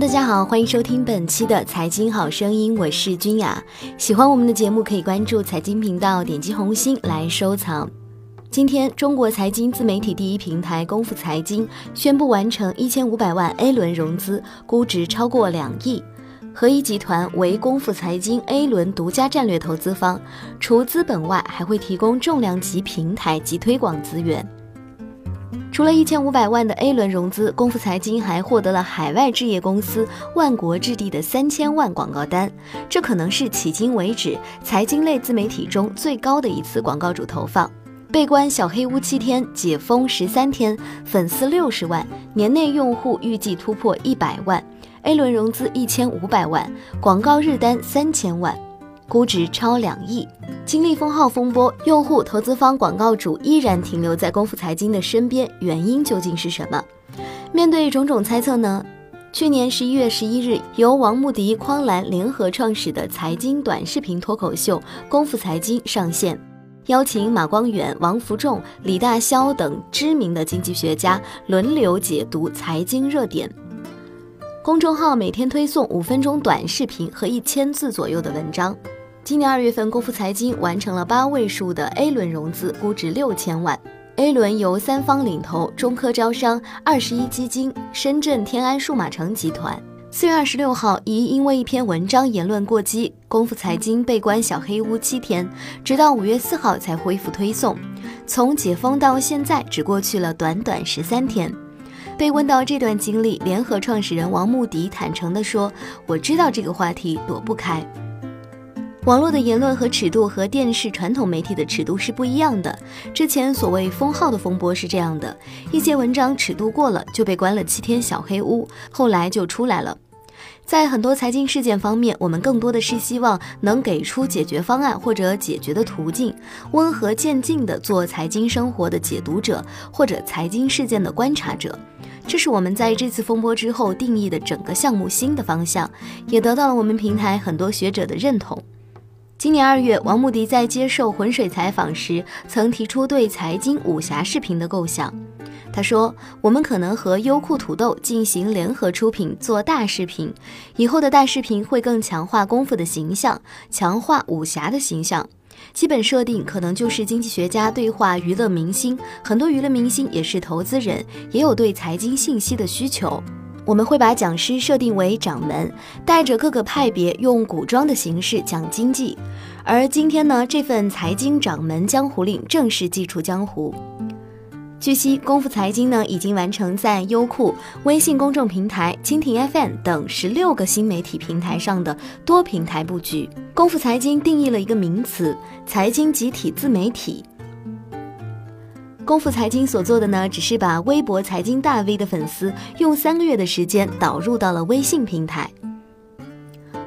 大家好，欢迎收听本期的财经好声音，我是君雅。喜欢我们的节目，可以关注财经频道，点击红心来收藏。今天，中国财经自媒体第一平台功夫财经宣布完成一千五百万 A 轮融资，估值超过两亿。合一集团为功夫财经 A 轮独家战略投资方，除资本外，还会提供重量级平台及推广资源。除了一千五百万的 A 轮融资，功夫财经还获得了海外置业公司万国置地的三千万广告单，这可能是迄今为止财经类自媒体中最高的一次广告主投放。被关小黑屋七天，解封十三天，粉丝六十万，年内用户预计突破一百万，A 轮融资一千五百万，广告日单三千万。估值超两亿，经历封号风波，用户、投资方、广告主依然停留在功夫财经的身边，原因究竟是什么？面对种种猜测呢？去年十一月十一日，由王牧迪、匡兰联合创始的财经短视频脱口秀《功夫财经》上线，邀请马光远、王福重、李大霄等知名的经济学家轮流解读财经热点。公众号每天推送五分钟短视频和一千字左右的文章。今年二月份，功夫财经完成了八位数的 A 轮融资，估值六千万。A 轮由三方领投：中科招商、二十一基金、深圳天安数码城集团。四月二十六号，疑因为一篇文章言论过激，功夫财经被关小黑屋七天，直到五月四号才恢复推送。从解封到现在，只过去了短短十三天。被问到这段经历，联合创始人王牧迪坦诚地说：“我知道这个话题躲不开。”网络的言论和尺度和电视传统媒体的尺度是不一样的。之前所谓封号的风波是这样的：一些文章尺度过了就被关了七天小黑屋，后来就出来了。在很多财经事件方面，我们更多的是希望能给出解决方案或者解决的途径，温和渐进的做财经生活的解读者或者财经事件的观察者。这是我们在这次风波之后定义的整个项目新的方向，也得到了我们平台很多学者的认同。今年二月，王牧迪在接受浑水采访时，曾提出对财经武侠视频的构想。他说：“我们可能和优酷土豆进行联合出品，做大视频。以后的大视频会更强化功夫的形象，强化武侠的形象。基本设定可能就是经济学家对话娱乐明星，很多娱乐明星也是投资人，也有对财经信息的需求。”我们会把讲师设定为掌门，带着各个派别用古装的形式讲经济。而今天呢，这份财经掌门江湖令正式祭出江湖。据悉，功夫财经呢已经完成在优酷、微信公众平台、蜻蜓 FM 等十六个新媒体平台上的多平台布局。功夫财经定义了一个名词：财经集体自媒体。功夫财经所做的呢，只是把微博财经大 V 的粉丝用三个月的时间导入到了微信平台。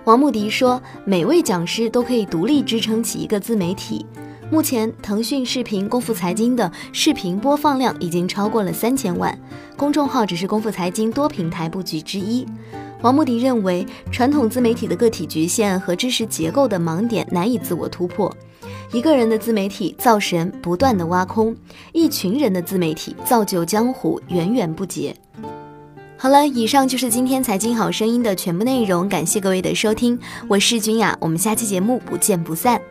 王牧迪说，每位讲师都可以独立支撑起一个自媒体。目前，腾讯视频功夫财经的视频播放量已经超过了三千万，公众号只是功夫财经多平台布局之一。王牧迪认为，传统自媒体的个体局限和知识结构的盲点难以自我突破。一个人的自媒体造神，不断的挖空；一群人的自媒体造就江湖，源源不竭。好了，以上就是今天财经好声音的全部内容，感谢各位的收听，我是君雅，我们下期节目不见不散。